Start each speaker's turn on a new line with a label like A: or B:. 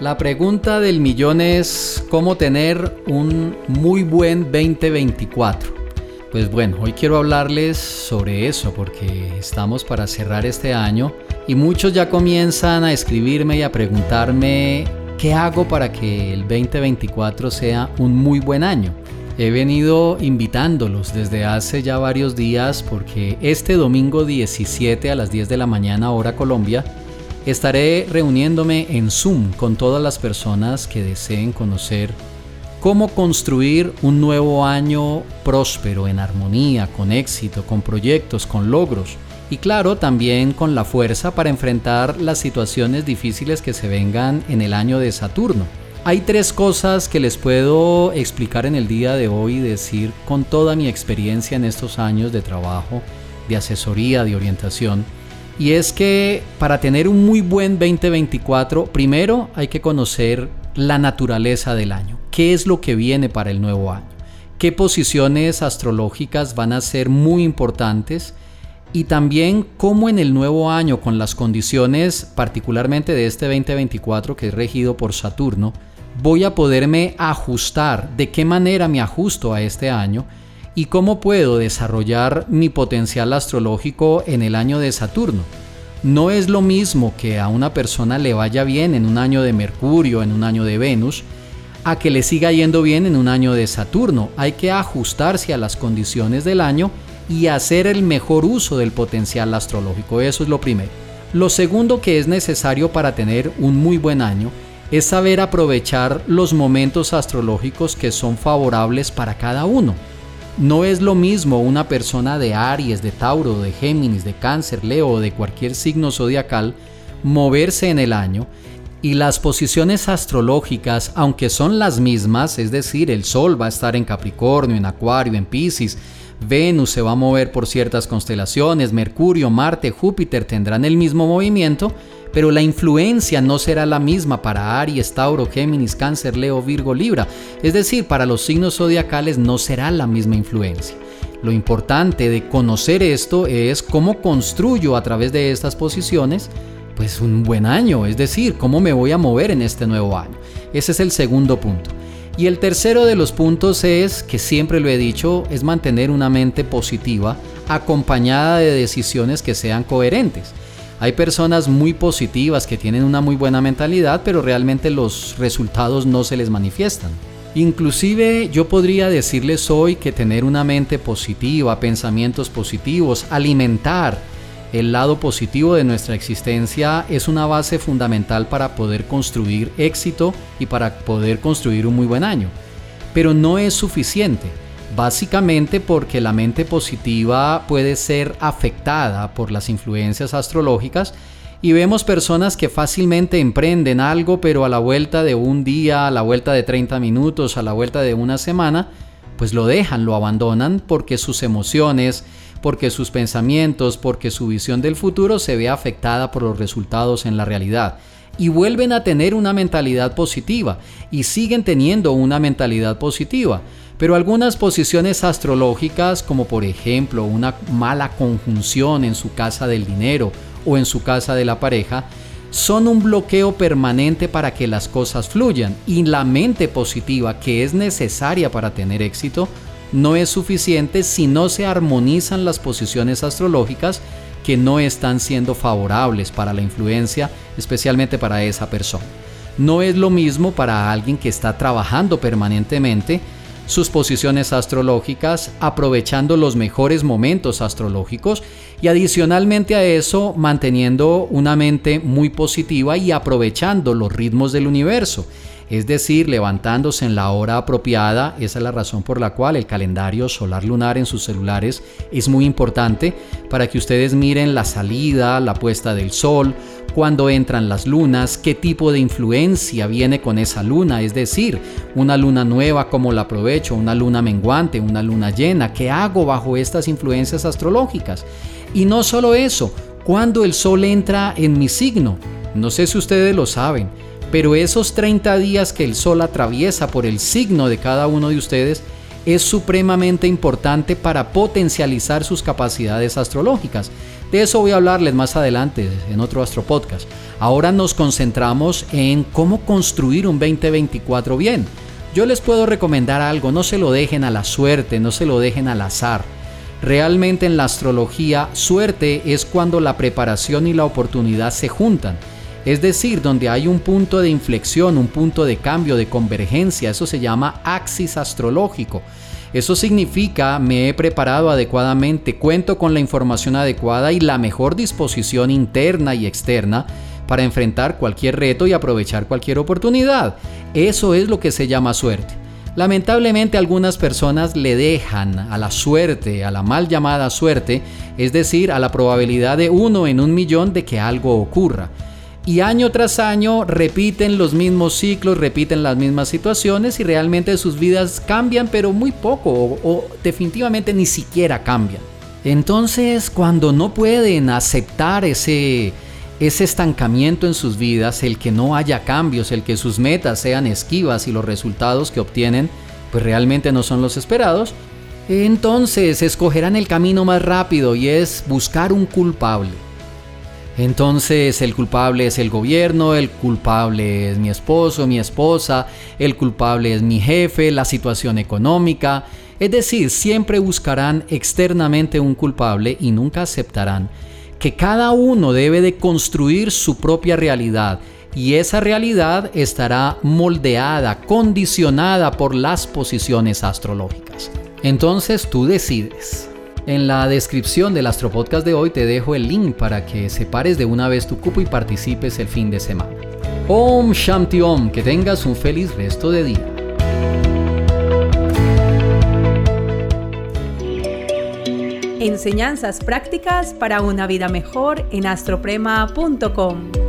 A: La pregunta del millón es cómo tener un muy buen 2024. Pues bueno, hoy quiero hablarles sobre eso porque estamos para cerrar este año y muchos ya comienzan a escribirme y a preguntarme qué hago para que el 2024 sea un muy buen año. He venido invitándolos desde hace ya varios días porque este domingo 17 a las 10 de la mañana hora Colombia Estaré reuniéndome en Zoom con todas las personas que deseen conocer cómo construir un nuevo año próspero, en armonía, con éxito, con proyectos, con logros y claro, también con la fuerza para enfrentar las situaciones difíciles que se vengan en el año de Saturno. Hay tres cosas que les puedo explicar en el día de hoy y decir con toda mi experiencia en estos años de trabajo, de asesoría, de orientación y es que para tener un muy buen 2024, primero hay que conocer la naturaleza del año. ¿Qué es lo que viene para el nuevo año? ¿Qué posiciones astrológicas van a ser muy importantes? Y también cómo en el nuevo año, con las condiciones particularmente de este 2024 que es regido por Saturno, voy a poderme ajustar. ¿De qué manera me ajusto a este año? Y cómo puedo desarrollar mi potencial astrológico en el año de Saturno. No es lo mismo que a una persona le vaya bien en un año de Mercurio, en un año de Venus, a que le siga yendo bien en un año de Saturno. Hay que ajustarse a las condiciones del año y hacer el mejor uso del potencial astrológico. Eso es lo primero. Lo segundo que es necesario para tener un muy buen año es saber aprovechar los momentos astrológicos que son favorables para cada uno. No es lo mismo una persona de Aries, de Tauro, de Géminis, de Cáncer, Leo o de cualquier signo zodiacal moverse en el año y las posiciones astrológicas, aunque son las mismas, es decir, el Sol va a estar en Capricornio, en Acuario, en Pisces, Venus se va a mover por ciertas constelaciones, Mercurio, Marte, Júpiter tendrán el mismo movimiento, pero la influencia no será la misma para Aries, Tauro, Géminis, Cáncer, Leo, Virgo, Libra. Es decir, para los signos zodiacales no será la misma influencia. Lo importante de conocer esto es cómo construyo a través de estas posiciones pues un buen año, es decir, cómo me voy a mover en este nuevo año. Ese es el segundo punto. Y el tercero de los puntos es, que siempre lo he dicho, es mantener una mente positiva acompañada de decisiones que sean coherentes. Hay personas muy positivas que tienen una muy buena mentalidad, pero realmente los resultados no se les manifiestan. Inclusive yo podría decirles hoy que tener una mente positiva, pensamientos positivos, alimentar el lado positivo de nuestra existencia es una base fundamental para poder construir éxito y para poder construir un muy buen año. Pero no es suficiente. Básicamente porque la mente positiva puede ser afectada por las influencias astrológicas y vemos personas que fácilmente emprenden algo, pero a la vuelta de un día, a la vuelta de 30 minutos, a la vuelta de una semana, pues lo dejan, lo abandonan porque sus emociones, porque sus pensamientos, porque su visión del futuro se ve afectada por los resultados en la realidad. Y vuelven a tener una mentalidad positiva y siguen teniendo una mentalidad positiva pero algunas posiciones astrológicas, como por ejemplo una mala conjunción en su casa del dinero o en su casa de la pareja, son un bloqueo permanente para que las cosas fluyan y la mente positiva que es necesaria para tener éxito no es suficiente si no se armonizan las posiciones astrológicas que no están siendo favorables para la influencia, especialmente para esa persona. No es lo mismo para alguien que está trabajando permanentemente sus posiciones astrológicas, aprovechando los mejores momentos astrológicos y adicionalmente a eso manteniendo una mente muy positiva y aprovechando los ritmos del universo es decir, levantándose en la hora apropiada. Esa es la razón por la cual el calendario solar lunar en sus celulares es muy importante para que ustedes miren la salida, la puesta del sol, cuándo entran las lunas, qué tipo de influencia viene con esa luna, es decir, una luna nueva, cómo la aprovecho, una luna menguante, una luna llena, qué hago bajo estas influencias astrológicas. Y no solo eso, cuando el sol entra en mi signo, no sé si ustedes lo saben, pero esos 30 días que el sol atraviesa por el signo de cada uno de ustedes es supremamente importante para potencializar sus capacidades astrológicas. De eso voy a hablarles más adelante en otro Astro Podcast. Ahora nos concentramos en cómo construir un 2024 bien. Yo les puedo recomendar algo, no se lo dejen a la suerte, no se lo dejen al azar. Realmente en la astrología, suerte es cuando la preparación y la oportunidad se juntan. Es decir, donde hay un punto de inflexión, un punto de cambio, de convergencia, eso se llama axis astrológico. Eso significa me he preparado adecuadamente, cuento con la información adecuada y la mejor disposición interna y externa para enfrentar cualquier reto y aprovechar cualquier oportunidad. Eso es lo que se llama suerte. Lamentablemente algunas personas le dejan a la suerte, a la mal llamada suerte, es decir, a la probabilidad de uno en un millón de que algo ocurra y año tras año repiten los mismos ciclos, repiten las mismas situaciones y realmente sus vidas cambian, pero muy poco o, definitivamente ni siquiera cambian. Entonces, cuando no pueden aceptar ese, ese estancamiento en sus vidas, el que no haya cambios, el que sus metas sean esquivas y los resultados que obtienen pues realmente no son los esperados, entonces escogerán el camino más rápido y es buscar un culpable. Entonces el culpable es el gobierno, el culpable es mi esposo, mi esposa, el culpable es mi jefe, la situación económica. Es decir, siempre buscarán externamente un culpable y nunca aceptarán que cada uno debe de construir su propia realidad y esa realidad estará moldeada, condicionada por las posiciones astrológicas. Entonces tú decides. En la descripción del Astropodcast de hoy te dejo el link para que separes de una vez tu cupo y participes el fin de semana. Om Shanti Om, que tengas un feliz resto de día.
B: Enseñanzas prácticas para una vida mejor en astroprema.com.